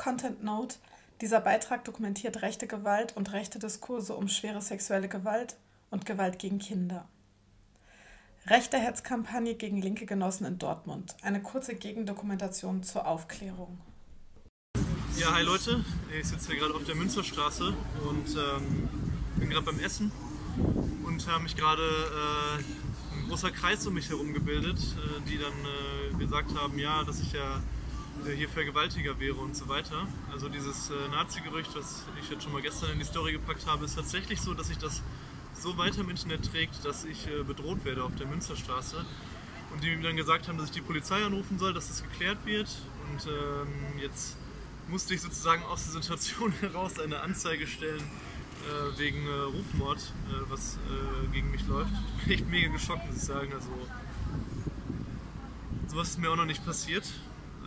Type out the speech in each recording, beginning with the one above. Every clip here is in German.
Content Note: Dieser Beitrag dokumentiert rechte Gewalt und rechte Diskurse um schwere sexuelle Gewalt und Gewalt gegen Kinder. Rechte Hetzkampagne gegen linke Genossen in Dortmund. Eine kurze Gegendokumentation zur Aufklärung. Ja, hi Leute. Ich sitze hier gerade auf der Münsterstraße und ähm, bin gerade beim Essen und habe mich gerade äh, ein großer Kreis um mich herum gebildet, äh, die dann äh, gesagt haben, ja, dass ich ja äh, hier Vergewaltiger wäre und so weiter. Also dieses äh, Nazi-Gerücht, was ich jetzt schon mal gestern in die Story gepackt habe, ist tatsächlich so, dass sich das so weiter im Internet trägt, dass ich äh, bedroht werde auf der Münsterstraße. Und die mir dann gesagt haben, dass ich die Polizei anrufen soll, dass das geklärt wird. Und ähm, jetzt musste ich sozusagen aus der Situation heraus eine Anzeige stellen äh, wegen äh, Rufmord, äh, was äh, gegen mich läuft. Ich bin echt mega geschockt, muss ich sagen. Also sowas ist mir auch noch nicht passiert.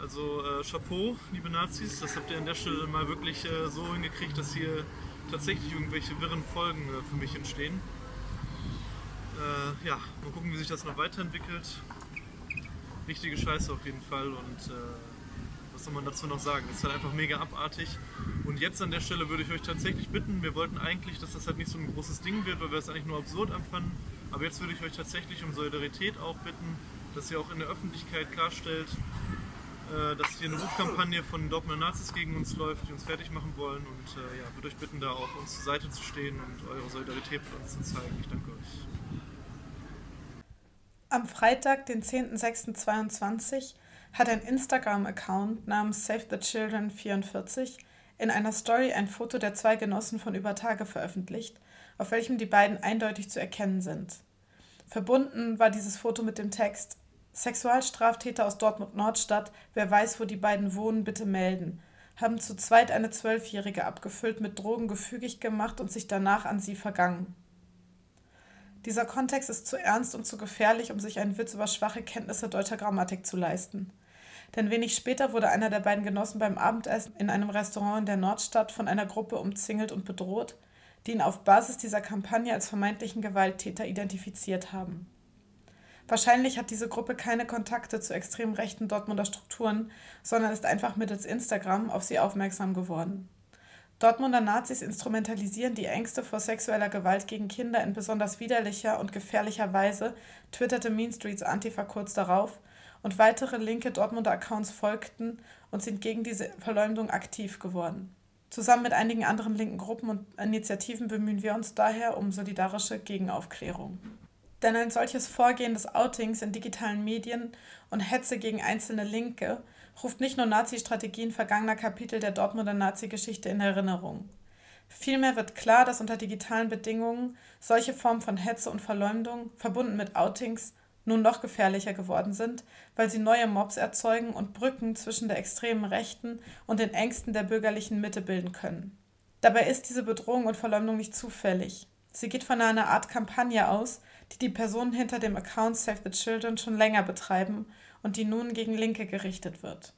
Also äh, Chapeau, liebe Nazis, das habt ihr an der Stelle mal wirklich äh, so hingekriegt, dass hier tatsächlich irgendwelche wirren Folgen äh, für mich entstehen. Äh, ja, mal gucken, wie sich das noch weiterentwickelt. Richtige Scheiße auf jeden Fall und äh, was soll man dazu noch sagen? Das ist halt einfach mega abartig. Und jetzt an der Stelle würde ich euch tatsächlich bitten, wir wollten eigentlich, dass das halt nicht so ein großes Ding wird, weil wir es eigentlich nur absurd empfanden. Aber jetzt würde ich euch tatsächlich um Solidarität auch bitten, dass ihr auch in der Öffentlichkeit klarstellt, dass hier eine Rufkampagne von Dortmunder Nazis gegen uns läuft, die uns fertig machen wollen. Und äh, ja, würde euch bitten, da auch uns zur Seite zu stehen und eure Solidarität mit uns zu zeigen. Ich danke euch. Am Freitag, den 10.06.22, hat ein Instagram-Account namens Save the Children 44 in einer Story ein Foto der zwei Genossen von über Tage veröffentlicht, auf welchem die beiden eindeutig zu erkennen sind. Verbunden war dieses Foto mit dem Text Sexualstraftäter aus Dortmund-Nordstadt, wer weiß, wo die beiden wohnen, bitte melden, haben zu zweit eine Zwölfjährige abgefüllt, mit Drogen gefügig gemacht und sich danach an sie vergangen. Dieser Kontext ist zu ernst und zu gefährlich, um sich einen Witz über schwache Kenntnisse deutscher Grammatik zu leisten. Denn wenig später wurde einer der beiden Genossen beim Abendessen in einem Restaurant in der Nordstadt von einer Gruppe umzingelt und bedroht, die ihn auf Basis dieser Kampagne als vermeintlichen Gewalttäter identifiziert haben. Wahrscheinlich hat diese Gruppe keine Kontakte zu extrem rechten Dortmunder Strukturen, sondern ist einfach mittels Instagram auf sie aufmerksam geworden. Dortmunder Nazis instrumentalisieren die Ängste vor sexueller Gewalt gegen Kinder in besonders widerlicher und gefährlicher Weise, twitterte Mean Streets Antifa kurz darauf, und weitere linke Dortmunder Accounts folgten und sind gegen diese Verleumdung aktiv geworden. Zusammen mit einigen anderen linken Gruppen und Initiativen bemühen wir uns daher um solidarische Gegenaufklärung. Denn ein solches Vorgehen des Outings in digitalen Medien und Hetze gegen einzelne Linke ruft nicht nur Nazi-Strategien vergangener Kapitel der Dortmunder Nazi-Geschichte in Erinnerung. Vielmehr wird klar, dass unter digitalen Bedingungen solche Formen von Hetze und Verleumdung, verbunden mit Outings, nun noch gefährlicher geworden sind, weil sie neue Mobs erzeugen und Brücken zwischen der extremen Rechten und den Ängsten der bürgerlichen Mitte bilden können. Dabei ist diese Bedrohung und Verleumdung nicht zufällig. Sie geht von einer Art Kampagne aus, die die Personen hinter dem Account Save the Children schon länger betreiben und die nun gegen Linke gerichtet wird.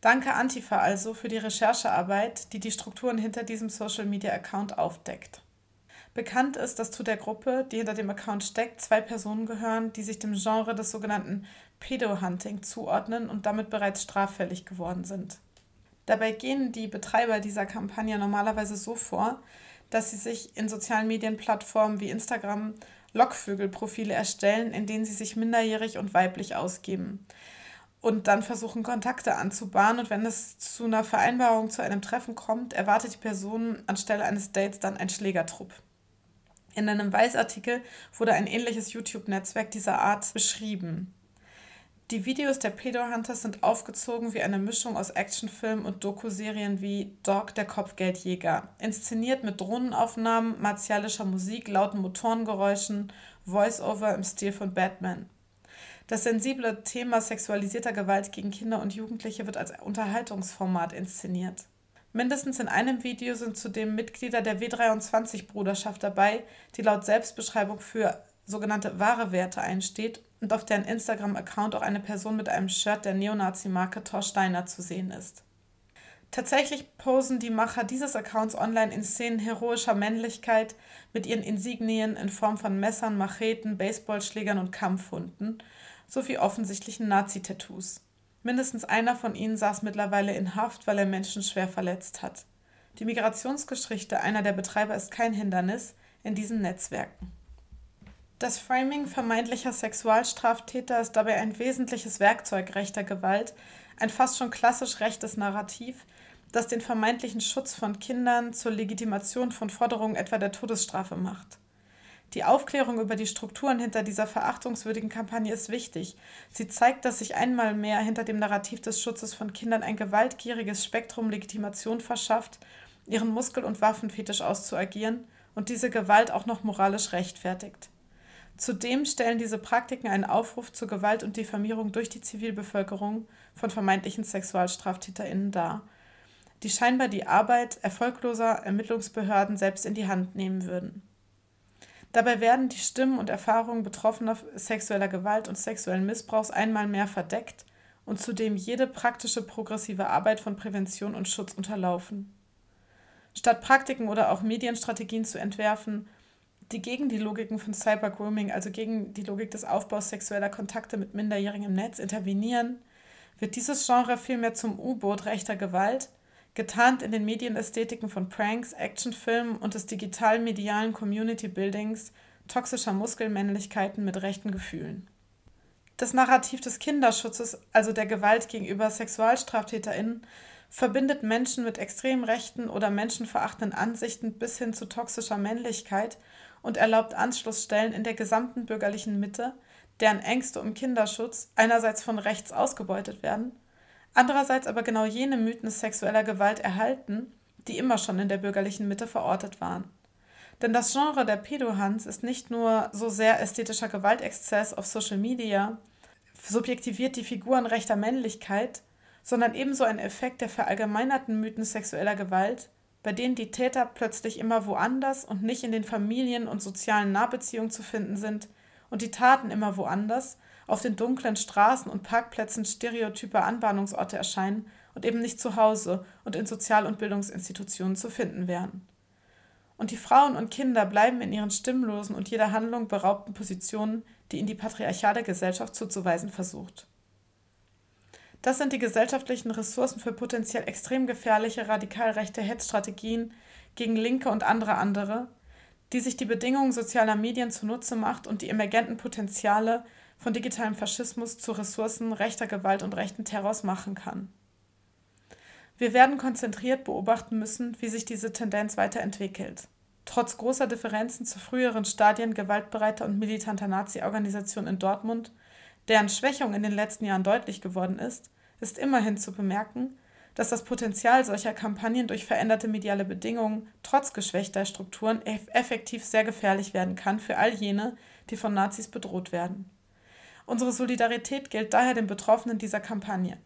Danke Antifa also für die Recherchearbeit, die die Strukturen hinter diesem Social-Media-Account aufdeckt. Bekannt ist, dass zu der Gruppe, die hinter dem Account steckt, zwei Personen gehören, die sich dem Genre des sogenannten Pedo-Hunting zuordnen und damit bereits straffällig geworden sind. Dabei gehen die Betreiber dieser Kampagne normalerweise so vor, dass sie sich in sozialen Medienplattformen wie Instagram Lockvögelprofile erstellen, in denen sie sich minderjährig und weiblich ausgeben und dann versuchen, Kontakte anzubahnen. Und wenn es zu einer Vereinbarung, zu einem Treffen kommt, erwartet die Person anstelle eines Dates dann ein Schlägertrupp. In einem Weißartikel wurde ein ähnliches YouTube-Netzwerk dieser Art beschrieben. Die Videos der Pedo-Hunters sind aufgezogen wie eine Mischung aus Actionfilmen und Dokuserien wie Dog, der Kopfgeldjäger. Inszeniert mit Drohnenaufnahmen, martialischer Musik, lauten Motorengeräuschen, Voice-Over im Stil von Batman. Das sensible Thema sexualisierter Gewalt gegen Kinder und Jugendliche wird als Unterhaltungsformat inszeniert. Mindestens in einem Video sind zudem Mitglieder der W23-Bruderschaft dabei, die laut Selbstbeschreibung für sogenannte wahre Werte einsteht und auf deren Instagram-Account auch eine Person mit einem Shirt der Neonazi-Marke Thor Steiner zu sehen ist. Tatsächlich posen die Macher dieses Accounts online in Szenen heroischer Männlichkeit mit ihren Insignien in Form von Messern, Macheten, Baseballschlägern und Kampfhunden sowie offensichtlichen Nazi-Tattoos. Mindestens einer von ihnen saß mittlerweile in Haft, weil er Menschen schwer verletzt hat. Die Migrationsgeschichte einer der Betreiber ist kein Hindernis in diesen Netzwerken. Das Framing vermeintlicher Sexualstraftäter ist dabei ein wesentliches Werkzeug rechter Gewalt, ein fast schon klassisch rechtes Narrativ, das den vermeintlichen Schutz von Kindern zur Legitimation von Forderungen etwa der Todesstrafe macht. Die Aufklärung über die Strukturen hinter dieser verachtungswürdigen Kampagne ist wichtig. Sie zeigt, dass sich einmal mehr hinter dem Narrativ des Schutzes von Kindern ein gewaltgieriges Spektrum Legitimation verschafft, ihren Muskel- und Waffenfetisch auszuagieren und diese Gewalt auch noch moralisch rechtfertigt. Zudem stellen diese Praktiken einen Aufruf zur Gewalt und Diffamierung durch die Zivilbevölkerung von vermeintlichen SexualstraftäterInnen dar, die scheinbar die Arbeit erfolgloser Ermittlungsbehörden selbst in die Hand nehmen würden. Dabei werden die Stimmen und Erfahrungen Betroffener sexueller Gewalt und sexuellen Missbrauchs einmal mehr verdeckt und zudem jede praktische progressive Arbeit von Prävention und Schutz unterlaufen. Statt Praktiken oder auch Medienstrategien zu entwerfen, die gegen die Logiken von Cybergrooming, also gegen die Logik des Aufbaus sexueller Kontakte mit Minderjährigen im Netz intervenieren, wird dieses Genre vielmehr zum U-Boot rechter Gewalt, getarnt in den Medienästhetiken von Pranks, Actionfilmen und des digital-medialen Community-Buildings toxischer Muskelmännlichkeiten mit rechten Gefühlen. Das Narrativ des Kinderschutzes, also der Gewalt gegenüber SexualstraftäterInnen, verbindet Menschen mit extrem rechten oder menschenverachtenden Ansichten bis hin zu toxischer Männlichkeit und erlaubt Anschlussstellen in der gesamten bürgerlichen Mitte, deren Ängste um Kinderschutz einerseits von rechts ausgebeutet werden andererseits aber genau jene Mythen sexueller Gewalt erhalten, die immer schon in der bürgerlichen Mitte verortet waren. Denn das Genre der Pedohans ist nicht nur so sehr ästhetischer Gewaltexzess auf Social Media, subjektiviert die Figuren rechter Männlichkeit, sondern ebenso ein Effekt der verallgemeinerten Mythen sexueller Gewalt, bei denen die Täter plötzlich immer woanders und nicht in den Familien und sozialen Nahbeziehungen zu finden sind und die Taten immer woanders auf den dunklen Straßen und Parkplätzen stereotype Anbahnungsorte erscheinen und eben nicht zu Hause und in Sozial- und Bildungsinstitutionen zu finden wären. Und die Frauen und Kinder bleiben in ihren stimmlosen und jeder Handlung beraubten Positionen, die ihnen die patriarchale Gesellschaft zuzuweisen versucht. Das sind die gesellschaftlichen Ressourcen für potenziell extrem gefährliche radikal rechte Hetzstrategien gegen Linke und andere andere, die sich die Bedingungen sozialer Medien zunutze macht und die emergenten Potenziale von digitalem Faschismus zu Ressourcen rechter Gewalt und rechten Terrors machen kann. Wir werden konzentriert beobachten müssen, wie sich diese Tendenz weiterentwickelt. Trotz großer Differenzen zu früheren Stadien gewaltbereiter und militanter Nazi-Organisationen in Dortmund, deren Schwächung in den letzten Jahren deutlich geworden ist, ist immerhin zu bemerken, dass das Potenzial solcher Kampagnen durch veränderte mediale Bedingungen trotz geschwächter Strukturen effektiv sehr gefährlich werden kann für all jene, die von Nazis bedroht werden. Unsere Solidarität gilt daher den Betroffenen dieser Kampagne.